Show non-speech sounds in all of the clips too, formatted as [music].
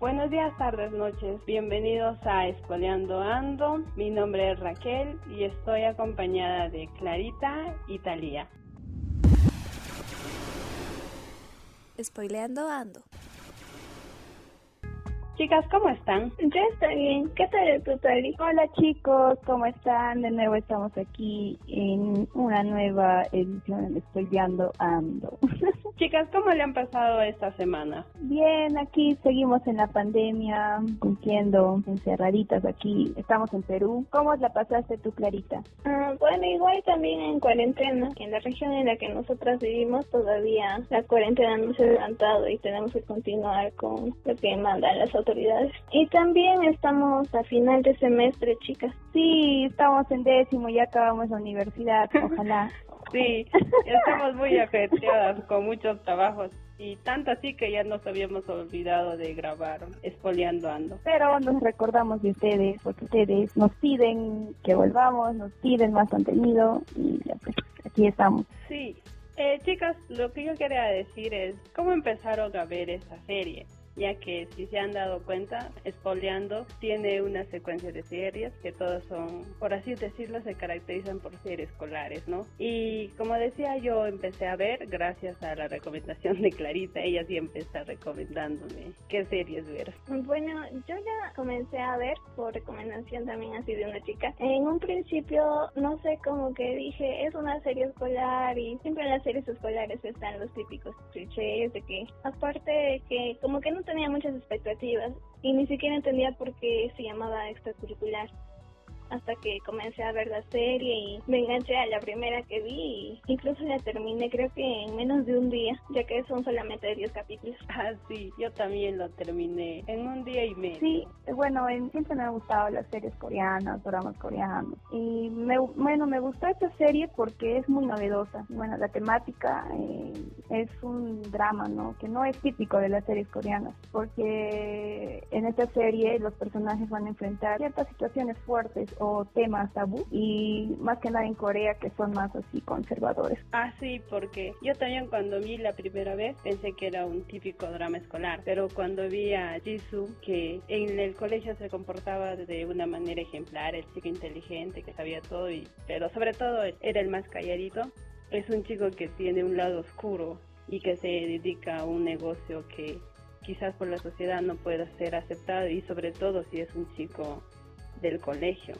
Buenos días, tardes, noches. Bienvenidos a Espoleando Ando. Mi nombre es Raquel y estoy acompañada de Clarita y Talía. Spoileando Ando. Chicas, ¿cómo están? Yo estoy bien. ¿Qué tal tu Tali? Hola chicos, ¿cómo están? De nuevo estamos aquí en una nueva edición de Spoileando Ando. [laughs] Chicas, ¿cómo le han pasado esta semana? Bien, aquí seguimos en la pandemia, cumpliendo encerraditas aquí. Estamos en Perú. ¿Cómo la pasaste tú, Clarita? Ah, bueno, igual también en cuarentena. En la región en la que nosotras vivimos todavía la cuarentena no se ha levantado y tenemos que continuar con lo que mandan las autoridades y también estamos a final de semestre, chicas. Sí, estamos en décimo, ya acabamos la universidad, ojalá. [laughs] sí, [laughs] estamos muy afectadas con muchos trabajos y tanto así que ya nos habíamos olvidado de grabar Espoleando Ando. Pero nos recordamos de ustedes, porque ustedes nos piden que volvamos, nos piden más contenido y ya pues aquí estamos. Sí, eh, chicas, lo que yo quería decir es cómo empezaron a ver esta serie ya que si se han dado cuenta, Espoleando tiene una secuencia de series que todas son, por así decirlo, se caracterizan por series escolares, ¿no? Y como decía, yo empecé a ver gracias a la recomendación de Clarita, ella siempre está recomendándome qué series ver. Bueno, yo ya comencé a ver por recomendación también así de una chica. En un principio, no sé, como que dije, es una serie escolar y siempre en las series escolares están los típicos clichés de que, aparte de que como que no tenía muchas expectativas y ni siquiera entendía por qué se llamaba extracurricular hasta que comencé a ver la serie y me enganché a la primera que vi y incluso la terminé creo que en menos de un día, ya que son solamente 10 capítulos. Ah, sí, yo también lo terminé en un día y medio. Sí, bueno, siempre me han gustado las series coreanas, dramas coreanos y me, bueno, me gustó esta serie porque es muy novedosa. Bueno, la temática eh, es un drama, ¿no? Que no es típico de las series coreanas, porque en esta serie los personajes van a enfrentar ciertas situaciones fuertes o temas tabú y más que nada en Corea que son más así conservadores. Ah, sí, porque yo también cuando vi la primera vez pensé que era un típico drama escolar, pero cuando vi a Jisoo que en el colegio se comportaba de una manera ejemplar, el chico inteligente que sabía todo, y, pero sobre todo era el más calladito, es un chico que tiene un lado oscuro y que se dedica a un negocio que quizás por la sociedad no pueda ser aceptado y sobre todo si es un chico del colegio.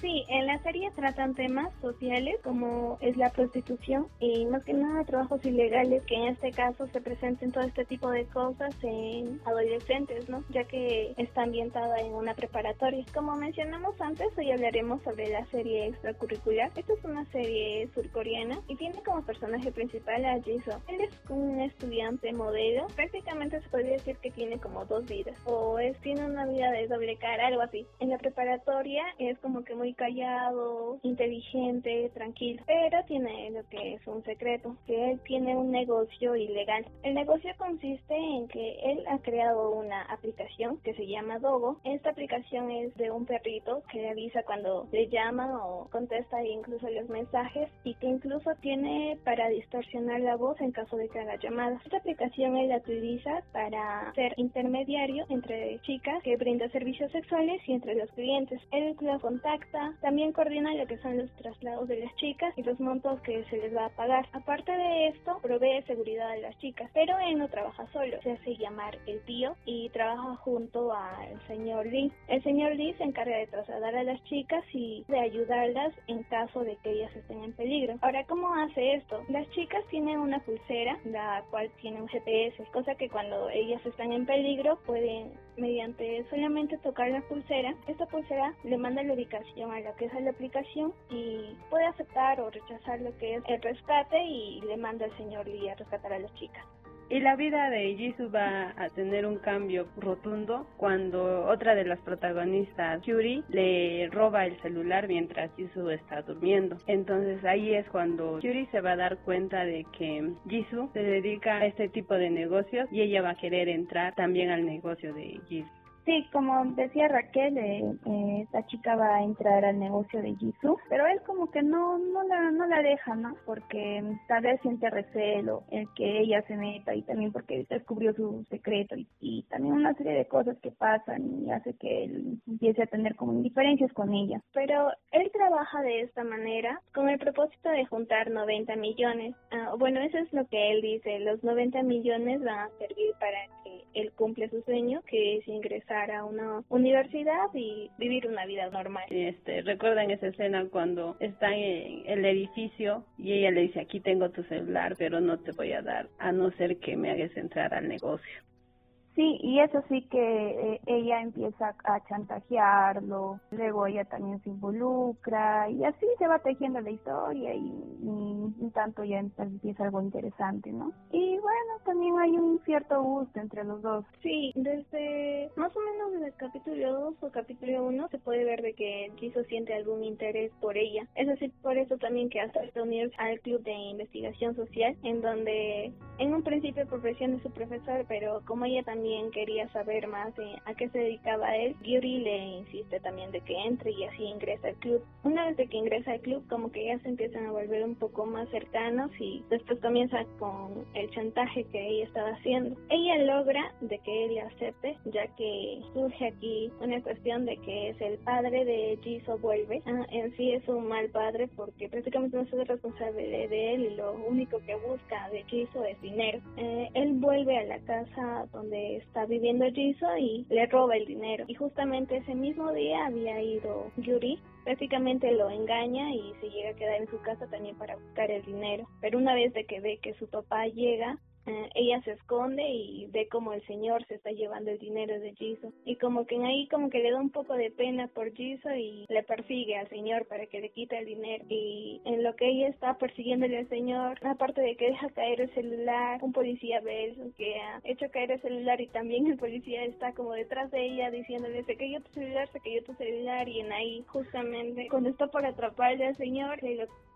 Sí, en la serie tratan temas sociales como es la prostitución y más que nada trabajos ilegales que en este caso se presenten todo este tipo de cosas en adolescentes, ¿no? Ya que está ambientada en una preparatoria. Como mencionamos antes, hoy hablaremos sobre la serie extracurricular. Esta es una serie surcoreana y tiene como personaje principal a Jisoo. Él es un estudiante modelo. Prácticamente se podría decir que tiene como dos vidas o es tiene una vida de doble cara, algo así. En la preparatoria es como que muy callado, inteligente, tranquilo, pero tiene lo que es un secreto, que él tiene un negocio ilegal. El negocio consiste en que él ha creado una aplicación que se llama Dogo. Esta aplicación es de un perrito que le avisa cuando le llaman o contesta incluso los mensajes y que incluso tiene para distorsionar la voz en caso de que haga llamadas. Esta aplicación él la utiliza para ser intermediario entre chicas que brinda servicios sexuales y entre los clientes. Él la contacta también coordina lo que son los traslados de las chicas y los montos que se les va a pagar. Aparte de esto, provee seguridad a las chicas, pero él no trabaja solo, se hace llamar el tío y trabaja junto al señor Lee. El señor Lee se encarga de trasladar a las chicas y de ayudarlas en caso de que ellas estén en peligro. Ahora, ¿cómo hace esto? Las chicas tienen una pulsera, la cual tiene un GPS, cosa que cuando ellas están en peligro pueden, mediante solamente tocar la pulsera, esta pulsera le manda la ubicación a lo que es la aplicación y puede aceptar o rechazar lo que es el rescate y le manda al señor Lee a rescatar a las chicas. Y la vida de Jisoo va a tener un cambio rotundo cuando otra de las protagonistas, Yuri, le roba el celular mientras Jisoo está durmiendo. Entonces ahí es cuando Yuri se va a dar cuenta de que Jisoo se dedica a este tipo de negocios y ella va a querer entrar también al negocio de Jisoo. Sí, como decía Raquel, eh, eh, esta chica va a entrar al negocio de Jisoo, pero él como que no no la no la deja, ¿no? Porque tal vez siente recelo el que ella se meta y también porque descubrió su secreto y, también una serie de cosas que pasan y hace que él empiece a tener como indiferencias con ella. Pero él trabaja de esta manera con el propósito de juntar 90 millones. Ah, bueno, eso es lo que él dice. Los 90 millones van a servir para que él cumple su sueño, que es ingresar a una universidad y vivir una vida normal. Este, recuerdan esa escena cuando están en el edificio y ella le dice, aquí tengo tu celular, pero no te voy a dar, a no ser que me hagas entrar al negocio. Sí, y eso sí que eh, ella empieza a chantajearlo, luego ella también se involucra y así se va tejiendo la historia y, un tanto ya empieza algo interesante, ¿no? Y bueno, también hay un cierto gusto entre los dos. Sí, desde más o menos desde capítulo 2 o capítulo 1 se puede ver de que Jisoo siente algún interés por ella. Es así por eso también que hasta unirse al club de investigación social en donde en un principio por presión de su profesor, pero como ella también también quería saber más a qué se dedicaba él, Yuri le insiste también de que entre y así ingresa al club. Una vez de que ingresa al club, como que ya se empiezan a volver un poco más cercanos y después comienza con el chantaje que ella estaba haciendo. Ella logra de que él le acepte, ya que surge aquí una cuestión de que es el padre de Jisoo vuelve. Ah, en sí es un mal padre porque prácticamente no es responsable de él y lo único que busca de Jisoo es dinero. Eh, él vuelve a la casa donde está viviendo Jisoo y le roba el dinero. Y justamente ese mismo día había ido Yuri, prácticamente lo engaña y se llega a quedar en su casa también para buscar el dinero. Pero una vez de que ve que su papá llega, eh, ella se esconde y ve como el señor se está llevando el dinero de Jisoo. Y como que en ahí como que le da un poco de pena por Jisoo y le persigue al señor para que le quite el dinero. Y en lo que ella está persiguiéndole al señor aparte de que deja caer el celular un policía ve eso que ha hecho caer el celular y también el policía está como detrás de ella diciéndole se cayó tu celular se cayó tu celular y en ahí justamente cuando está por atraparle al señor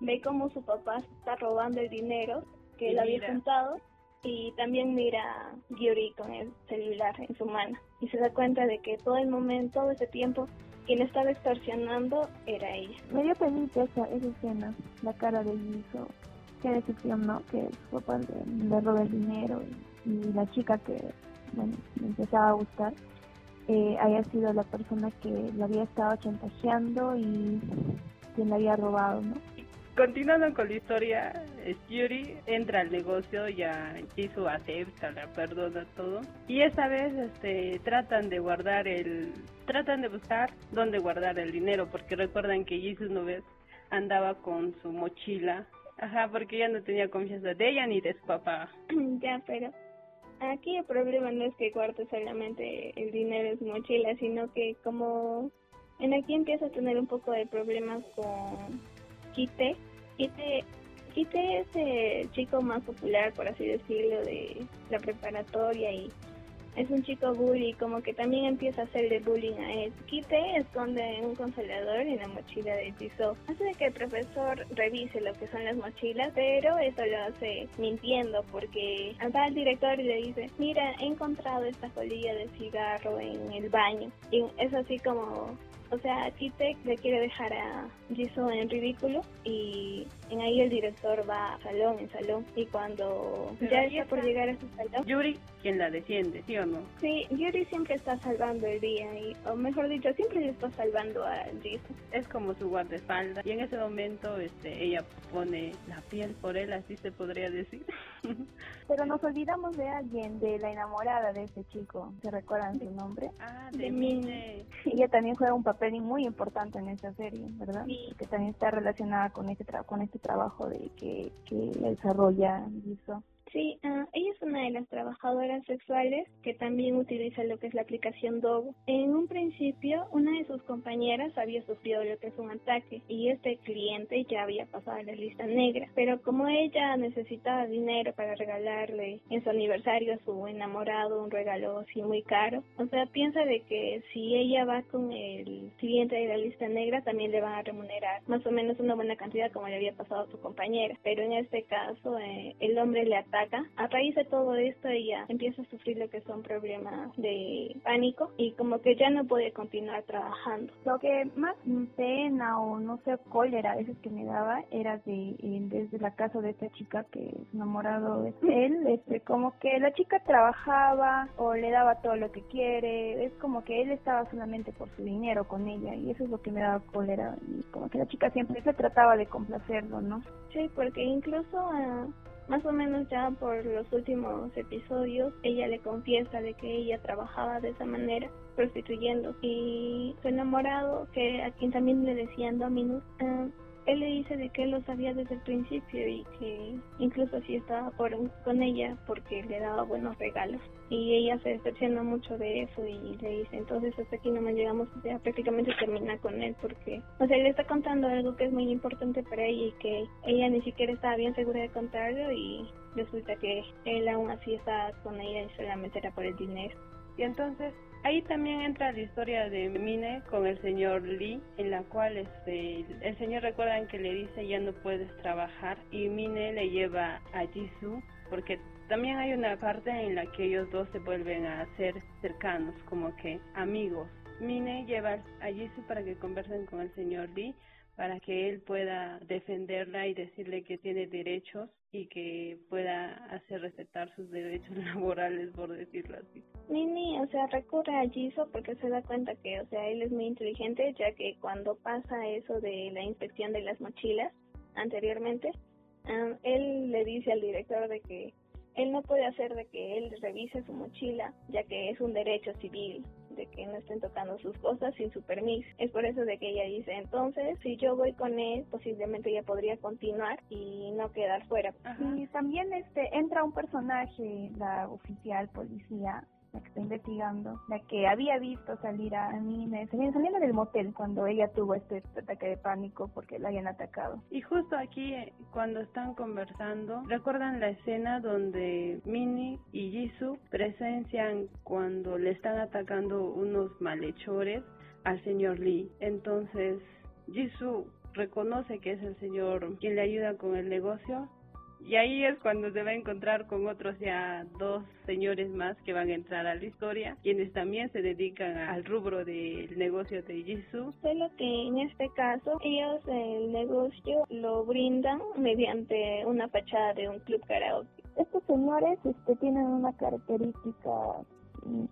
ve como su papá está robando el dinero que él había juntado y también mira a Yuri con el celular en su mano y se da cuenta de que todo el momento, todo ese tiempo, quien estaba extorsionando era ella. Me dio penita esa, esa escena, la cara de Jisoo. Qué decepción, ¿no? Que su papá le, roba el dinero y, la chica que, bueno, le empezaba a gustar eh, haya sido la persona que le había estado chantajeando y quien le había robado, ¿no? Continuando con la historia, Yuri entra al negocio, ya Jisoo acepta, la perdona todo. Y esta vez este, tratan de guardar el... Tratan de buscar dónde guardar el dinero, porque recuerdan que Jisoo una vez andaba con su mochila. Ajá, porque ella no tenía confianza de ella ni de su papá. [clears throat] ya, pero aquí el problema no es que guarde solamente el dinero en su mochila, sino que como en aquí empieza a tener un poco de problemas con Kite, Kite, Kite es el chico más popular, por así decirlo, de la preparatoria y es un chico bully, como que también empieza a hacerle bullying a él. Kite esconde un consolador en la mochila de Jisoo. Hace que el profesor revise lo que son las mochilas, pero eso lo hace mintiendo porque va al director y le dice, mira, he encontrado esta colilla de cigarro en el baño. Y es así como o sea, Kite le quiere dejar a Jisoo en ridículo y en ahí el director va a salón en salón y cuando ya está por llegar a su salón Yuri quien la defiende ¿sí o no? sí Yuri siempre está salvando el día y o mejor dicho siempre le está salvando a Jisoo es como su guardaespaldas y en ese momento este ella pone la piel por él así se podría decir [laughs] [laughs] pero nos olvidamos de alguien de la enamorada de ese chico ¿se recuerdan su nombre? ah de, de ella también juega un papel muy importante en esta serie ¿verdad? sí que también está relacionada con este con este trabajo de que, que desarrolla Jisoo. Sí, uh, ella es una de las trabajadoras sexuales que también utiliza lo que es la aplicación Dogo. En un principio, una de sus compañeras había sufrido lo que es un ataque y este cliente ya había pasado a la lista negra. Pero como ella necesitaba dinero para regalarle en su aniversario a su enamorado un regalo así muy caro, o sea, piensa de que si ella va con el cliente de la lista negra, también le van a remunerar más o menos una buena cantidad como le había pasado a su compañera. Pero en este caso, eh, el hombre le ataca ataca. A raíz de todo esto ella empieza a sufrir lo que son problemas de pánico y como que ya no puede continuar trabajando. Lo que más pena o no sé cólera a veces que me daba era de desde la casa de esta chica que es enamorado de él, este como que la chica trabajaba o le daba todo lo que quiere, es como que él estaba solamente por su dinero con ella y eso es lo que me daba cólera y como que la chica siempre se trataba de complacerlo, ¿no? Sí, porque incluso ah, más o menos ya por los últimos episodios ella le confiesa de que ella trabajaba de esa manera prostituyendo y su enamorado que a quien también le decían Dominus uh, él le dice de que él lo sabía desde el principio y que incluso así estaba por, con ella porque le daba buenos regalos. Y ella se decepciona mucho de eso y le dice, entonces hasta aquí no me llegamos, o prácticamente termina con él porque, o sea, le está contando algo que es muy importante para ella y que ella ni siquiera estaba bien segura de contarlo y resulta que él aún así está con ella y solamente era por el dinero. Y entonces Ahí también entra la historia de Mine con el señor Lee, en la cual este, el señor recuerda que le dice ya no puedes trabajar y Mine le lleva a Jisoo porque también hay una parte en la que ellos dos se vuelven a ser cercanos, como que amigos. Mine lleva a Jisoo para que conversen con el señor Lee para que él pueda defenderla y decirle que tiene derechos y que pueda hacer respetar sus derechos [laughs] laborales, por decirlo así. Nini, o sea, recurre a Jisoo porque se da cuenta que, o sea, él es muy inteligente, ya que cuando pasa eso de la inspección de las mochilas anteriormente, él le dice al director de que él no puede hacer de que él revise su mochila, ya que es un derecho civil de que no estén tocando sus cosas sin su permiso. Es por eso de que ella dice, entonces, si yo voy con él, posiblemente ella podría continuar y no quedar fuera. Y también este entra un personaje, la oficial policía, la que está investigando, la que había visto salir a Nina, saliendo del motel cuando ella tuvo este ataque de pánico porque la habían atacado. Y justo aquí, cuando están conversando, ¿recuerdan la escena donde Minnie y Jisoo presencian cuando le están atacando unos malhechores al señor Lee? Entonces, Jisoo reconoce que es el señor quien le ayuda con el negocio y ahí es cuando se va a encontrar con otros ya dos señores más que van a entrar a la historia, quienes también se dedican al rubro del negocio de Jisoo. Solo que en este caso ellos el negocio lo brindan mediante una fachada de un club karaoke. Estos señores este, tienen una característica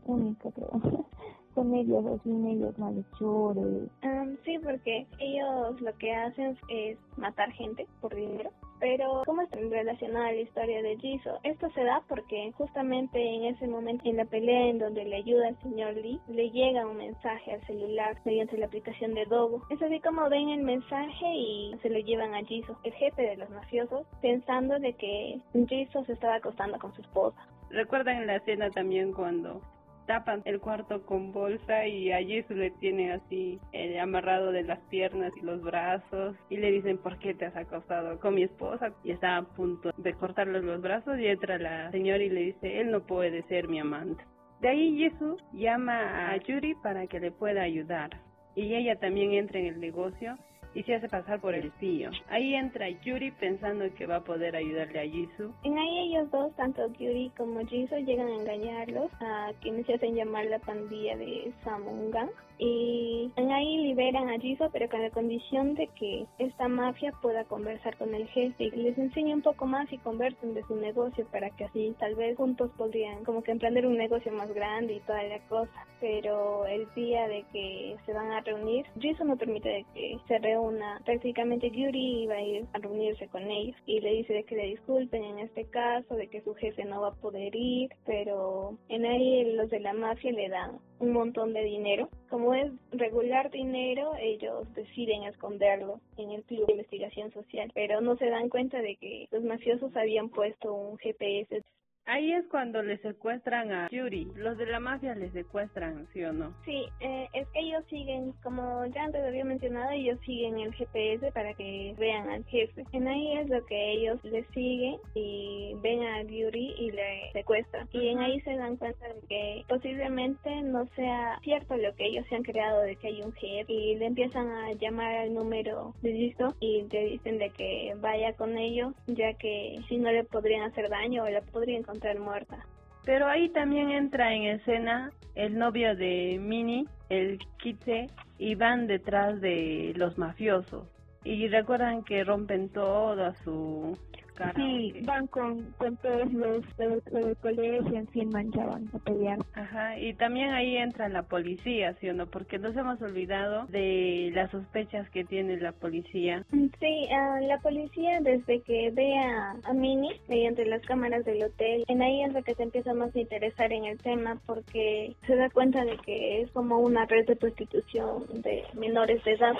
única, creo. [laughs] Son ellos así ellos malhechores. Um, sí, porque ellos lo que hacen es matar gente por dinero. Pero, ¿cómo está relacionada a la historia de Jisoo? Esto se da porque justamente en ese momento, en la pelea en donde le ayuda al señor Lee, le llega un mensaje al celular mediante la aplicación de Dogo. Es así como ven el mensaje y se lo llevan a Jisoo, el jefe de los mafiosos, pensando de que Jisoo se estaba acostando con su esposa. ¿Recuerdan la escena también cuando tapan el cuarto con bolsa y allí se le tiene así eh, amarrado de las piernas y los brazos y le dicen ¿por qué te has acostado con mi esposa? y está a punto de cortarle los brazos y entra la señora y le dice él no puede ser mi amante. De ahí Jesús llama a Yuri para que le pueda ayudar y ella también entra en el negocio y se hace pasar por el tío. Ahí entra Yuri pensando que va a poder ayudarle a Jisoo. En ahí ellos dos, tanto Yuri como Jisoo, llegan a engañarlos a quienes se hacen llamar la pandilla de Samungang y ahí liberan a Jisoo pero con la condición de que esta mafia pueda conversar con el jefe y les enseñe un poco más y conversen de su negocio para que así tal vez juntos podrían como que emprender un negocio más grande y toda la cosa pero el día de que se van a reunir Jisoo no permite que se reúna prácticamente Yuri iba a ir a reunirse con ellos y le dice de que le disculpen en este caso de que su jefe no va a poder ir pero en ahí los de la mafia le dan un montón de dinero. Como es regular dinero, ellos deciden esconderlo en el club de investigación social, pero no se dan cuenta de que los mafiosos habían puesto un GPS Ahí es cuando le secuestran a Yuri. Los de la mafia le secuestran, ¿sí o no? Sí, eh, es que ellos siguen, como ya antes había mencionado, ellos siguen el GPS para que vean al jefe. En ahí es lo que ellos le siguen y ven a Yuri y le secuestran. Y en ahí se dan cuenta de que posiblemente no sea cierto lo que ellos se han creado de que hay un jefe y le empiezan a llamar al número de listo y le dicen de que vaya con ellos ya que si no le podrían hacer daño o la podrían encontrar Pero ahí también entra en escena el novio de Minnie, el Kite, y van detrás de los mafiosos. Y recuerdan que rompen todo a Sí, van con, con todos los, los, colegios en fin manchaban a pelear. Ajá, y también ahí entra la policía, ¿sí o no? Porque nos hemos olvidado de las sospechas que tiene la policía. Sí, la policía desde que ve a, a Minnie mediante las cámaras del hotel, en ahí es lo que se empieza más a interesar en el tema porque se da cuenta de que es como una red de prostitución de menores de edad.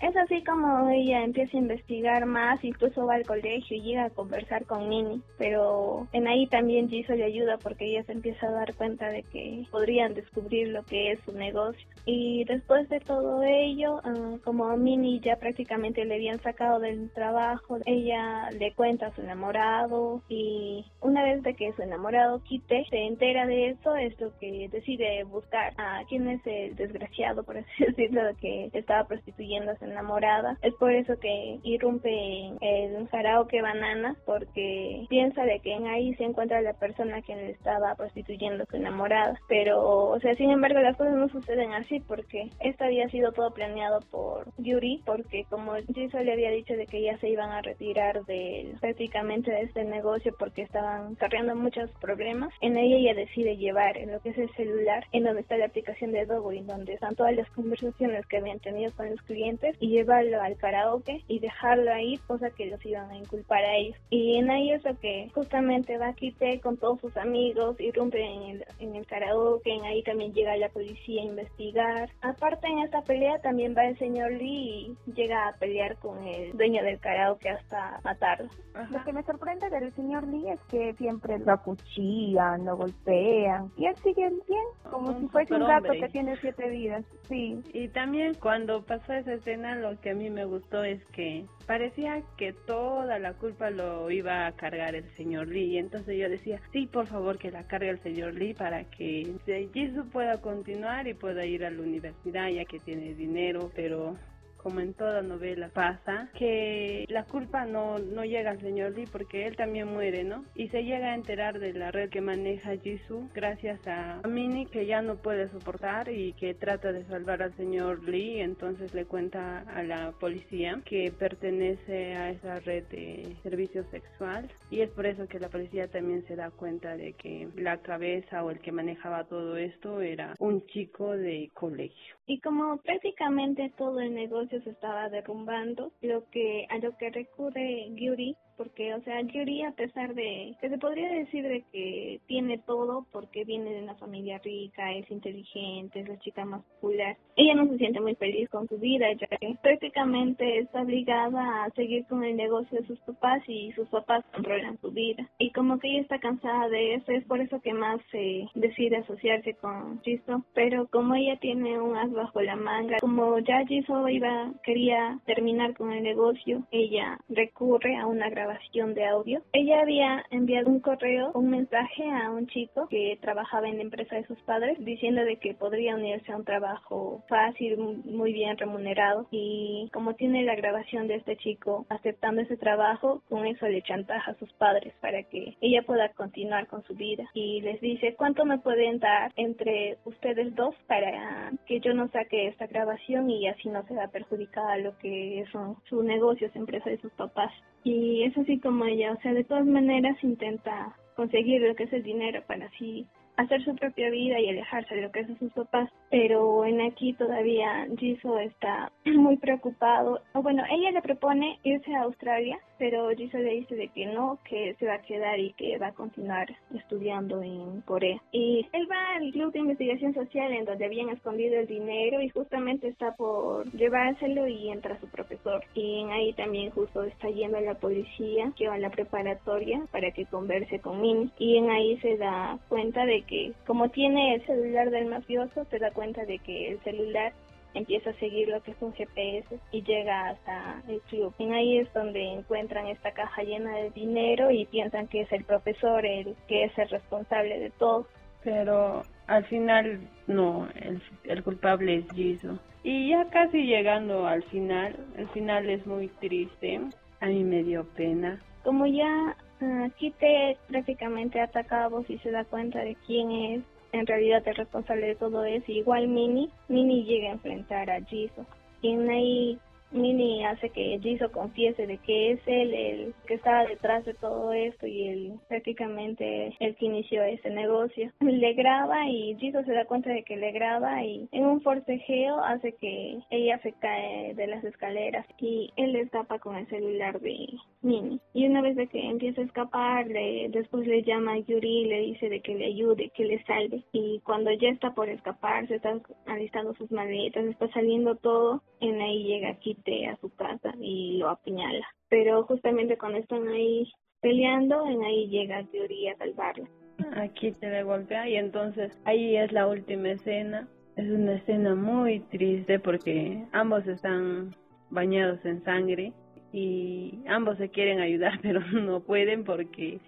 Es así como ella empieza a investigar más, incluso va al colegio y llega a conversar con Nini, pero en ahí también Jisoo le ayuda porque ella se empieza a dar cuenta de que podrían descubrir lo que es su negocio. Y después de todo ello, ah, como a ya prácticamente le habían sacado del trabajo, ella le cuenta a su enamorado y una vez de que su enamorado quite, se entera de eso, es lo que decide buscar a quién es el desgraciado, por así [laughs] decirlo, que estaba prostituyendo a su enamorada. Es por eso que irrumpe en el karaoke banana, porque piensa de que en ahí se encuentra la persona que le estaba prostituyendo su enamorada. Pero, o sea, sin embargo, las cosas no suceden así, porque esto había sido todo planeado por Yuri, porque como Jisoo le había dicho de que ya se iban a retirar de prácticamente de este negocio porque estaban cargando muchos problemas, en ella ella decide llevar en lo que es el celular, en donde está la aplicación de en donde están todas las conversaciones que habían tenido con los clientes y llevarlo al karaoke y dejarlo ahí, cosa que los iban a inculpar a ellos. Y en ahí es lo que justamente va Kite con todos sus amigos, irrumpe en el, en el karaoke, en ahí también llega la policía a investigar. Aparte en esta pelea también va el señor Lee y llega a pelear con el dueño del karaoke hasta matarlo. Lo que me sorprende del señor Lee es que siempre lo acuchillan, lo golpean y él sigue bien, como si fuese un gato que tiene siete vidas. Sí. Y también cuando pasó esa escena lo que a mí me gustó es que parecía que toda la culpa lo iba a cargar el señor Lee. Y entonces yo decía, sí, por favor que la cargue el señor Lee para que Jisoo pueda continuar y pueda ir a la universidad ya que tiene dinero, pero como en toda novela pasa, que la culpa no, no llega al señor Lee porque él también muere, ¿no? Y se llega a enterar de la red que maneja Jisoo gracias a Minnie que ya no puede soportar y que trata de salvar al señor Lee, entonces le cuenta a la policía que pertenece a esa red de servicio sexual y es por eso que la policía también se da cuenta de que la cabeza o el que manejaba todo esto era un chico de colegio. Y como prácticamente todo el negocio se estaba derrumbando, lo que a lo que recurre Gyuri porque, o sea, Yuri, a pesar de que se podría decir de que tiene todo porque viene de una familia rica, es inteligente, es la chica más popular, ella no se siente muy feliz con su vida, ya que prácticamente está obligada a seguir con el negocio de sus papás y sus papás controlan su vida. Y como que ella está cansada de eso, es por eso que más se decide asociarse con Jisoo, pero como ella tiene un as bajo la manga, como ya Jisoo iba, quería terminar con el negocio, ella recurre a una grabación de audio. Ella había enviado un correo, un mensaje a un chico que trabajaba en la empresa de sus padres diciendo de que podría unirse a un trabajo fácil, muy bien remunerado y como tiene la grabación de este chico aceptando ese trabajo, con eso le chantaja a sus padres para que ella pueda continuar con su vida y les dice cuánto me pueden dar entre ustedes dos para que yo no saque esta grabación y así no se da perjudicada lo que son sus negocios, empresa de sus papás. Y es así como ella, o sea, de todas maneras intenta conseguir lo que es el dinero para así hacer su propia vida y alejarse de lo que es sus papás. Pero en aquí todavía Jisoo está [clears throat] muy preocupado. O bueno, ella le propone irse a Australia pero Jisoo le dice de que no, que se va a quedar y que va a continuar estudiando en Corea. Y él va al club de investigación social en donde habían escondido el dinero y justamente está por llevárselo y entra su profesor. Y en ahí también justo está yendo la policía que va a la preparatoria para que converse con Min. Y en ahí se da cuenta de que como tiene el celular del mafioso, se da cuenta de que el celular empieza a seguir lo que es un GPS y llega hasta el club. Y ahí es donde encuentran esta caja llena de dinero y piensan que es el profesor el que es el responsable de todo. Pero al final no, el, el culpable es Jisoo. Y ya casi llegando al final, el final es muy triste, a mí me dio pena. Como ya uh, Kite prácticamente ataca a vos y se da cuenta de quién es, en realidad el responsable de todo es igual Mini, Mini llega a enfrentar a Jisoo. Y ahí Mini hace que Jisoo confiese de que es él el que estaba detrás de todo esto y él prácticamente el que inició ese negocio. [laughs] Le graba y Jisoo se da cuenta de que le graba y en un forcejeo hace que ella se cae de las escaleras y él escapa con el celular de Mini. Y una vez de que empieza a escapar, le, después le llama a Yuri y le dice de que le ayude, que le salve. Y cuando ya está por escapar, se está alistando sus maletas, está saliendo todo, en ahí llega Kit a su casa y lo apuñala. Pero justamente cuando están ahí peleando, en ahí llega Yuri a salvarla. Aquí te le golpea y entonces ahí es la última escena. Es una escena muy triste porque ambos están bañados en sangre y ambos se quieren ayudar [laughs] pero no pueden porque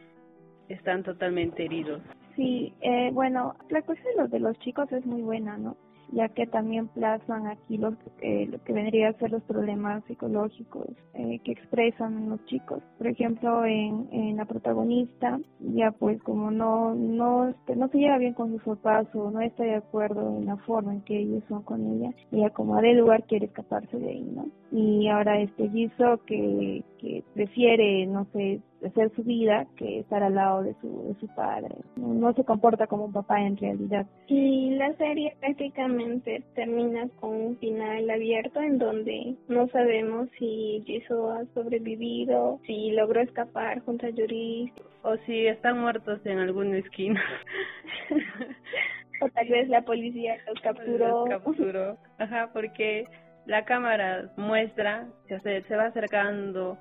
están totalmente heridos. Sí, eh, bueno, la cuestión de los chicos es muy buena, ¿no? Ya que también plasman aquí los, eh, lo que vendría a ser los problemas psicológicos eh, que expresan los chicos. Por ejemplo, en, en la protagonista, ya pues como no, no, este, no se lleva bien con sus papás o no está de acuerdo en la forma en que ellos son con ella, ella como de lugar quiere escaparse de ahí, ¿no? Y ahora este Jisoo que, que prefiere, no sé, hacer su vida que estar al lado de su, de su padre. No, se comporta como un papá en realidad. Y la serie prácticamente termina con un final abierto en donde no sabemos si Jisoo ha sobrevivido, si logró escapar junto a Yuri. O si están muertos en alguna esquina. [laughs] o tal vez la policía los [laughs] capturó. Los capturó. Ajá, porque la cámara muestra, se, se va acercando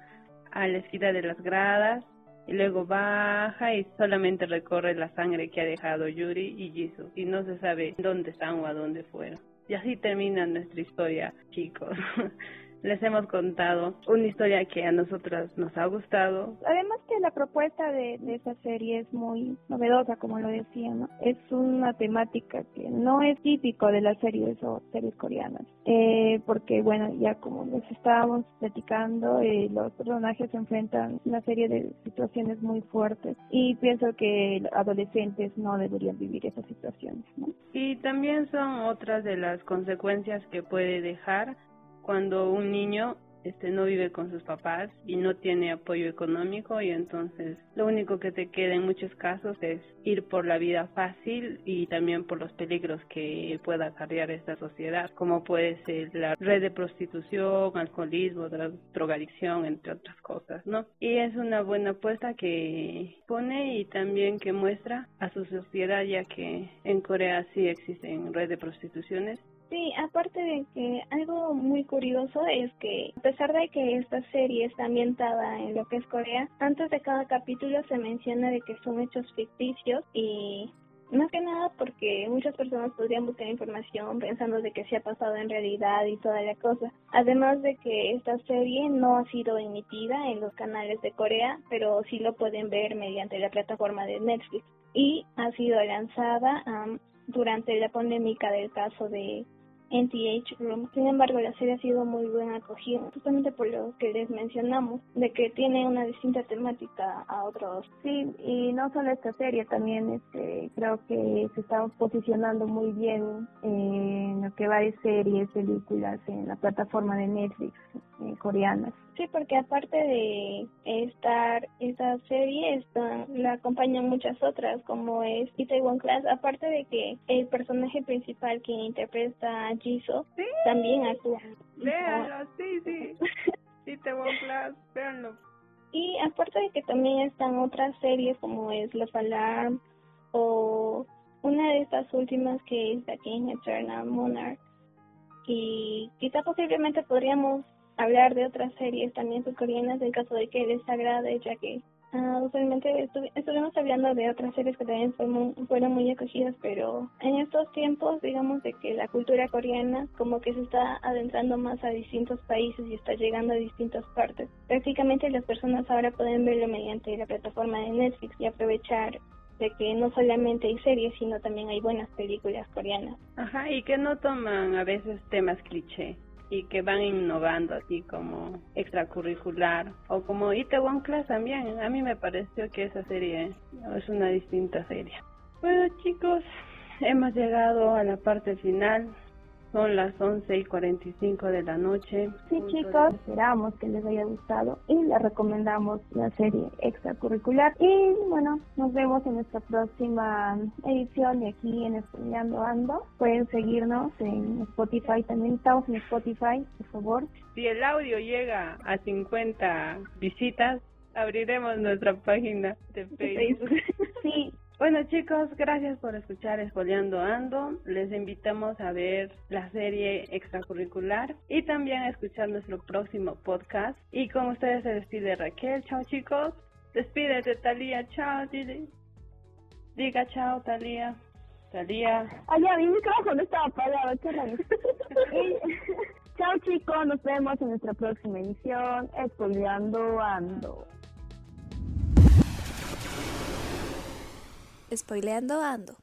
a la esquina de las gradas y luego baja y solamente recorre la sangre que ha dejado Yuri y Jisoo y no se sabe dónde están o a dónde fueron. Y así termina nuestra historia, chicos. [laughs] les hemos contado una historia que a nosotras nos ha gustado. Además que la propuesta de, de esa serie es muy novedosa, como lo decía, ¿no? Es una temática que no es típico de las series o series coreanas, eh, porque bueno, ya como les estábamos platicando, eh, los personajes se enfrentan a una serie de situaciones muy fuertes y pienso que adolescentes no deberían vivir esas situaciones, ¿no? Y también son otras de las consecuencias que puede dejar cuando un niño este no vive con sus papás y no tiene apoyo económico y entonces lo único que te queda en muchos casos es ir por la vida fácil y también por los peligros que pueda acarrear esta sociedad como puede ser la red de prostitución, alcoholismo, drogadicción entre otras cosas, ¿no? Y es una buena apuesta que pone y también que muestra a su sociedad ya que en Corea sí existen redes de prostituciones Sí, aparte de que algo muy curioso es que a pesar de que esta serie está ambientada en lo que es Corea, antes de cada capítulo se menciona de que son hechos ficticios y más que nada porque muchas personas podrían buscar información pensando de que se ha pasado en realidad y toda la cosa. Además de que esta serie no ha sido emitida en los canales de Corea, pero sí lo pueden ver mediante la plataforma de Netflix. Y ha sido lanzada durante la polémica del caso de NTH Room. Sin embargo, la serie ha sido muy buena acogida, justamente por lo que les mencionamos, de que tiene una distinta temática a otros. Sí, y no solo esta serie, también este, creo que se está posicionando muy bien en lo que va de series, películas en la plataforma de Netflix eh, coreanas. Sí, porque aparte de estar esta serie, esta, la acompañan muchas otras, como es Itaewon Class, aparte de que el personaje principal que interpreta a Jisoo también actúa. Véanlo, sí, sí. [laughs] Itaewon Class, véanlo. Y aparte de que también están otras series como es Love Alarm o una de estas últimas que es The King Eternal Monarch. Y quizá posiblemente podríamos hablar de otras series también surcoreanas en caso de que les agrade, ya que Uh, usualmente estuvimos hablando de otras series que también fueron, fueron muy acogidas, pero en estos tiempos, digamos, de que la cultura coreana como que se está adentrando más a distintos países y está llegando a distintas partes. Prácticamente las personas ahora pueden verlo mediante la plataforma de Netflix y aprovechar de que no solamente hay series, sino también hay buenas películas coreanas. Ajá, y que no toman a veces temas cliché y que van innovando así como extracurricular o como Itaewon Class también. A mí me pareció que esa serie es una distinta serie. Bueno chicos, hemos llegado a la parte final son las 11 y 45 de la noche. Sí, chicos, esperamos que les haya gustado y les recomendamos la serie extracurricular. Y bueno, nos vemos en nuestra próxima edición de aquí en Estudiando Ando. Pueden seguirnos en Spotify, también estamos en Spotify, por favor. Si el audio llega a 50 visitas, abriremos nuestra página de Facebook. [laughs] sí, bueno chicos, gracias por escuchar Espoleando Ando. Les invitamos a ver la serie extracurricular y también a escuchar nuestro próximo podcast. Y con ustedes se despide Raquel. Chao chicos. Despídete Talía. Chao Dili. Diga chao Talía. Talía. Ay, mi micrófono estaba apagado. [laughs] [laughs] chao chicos, nos vemos en nuestra próxima edición. Espoleando Ando spoileando ando.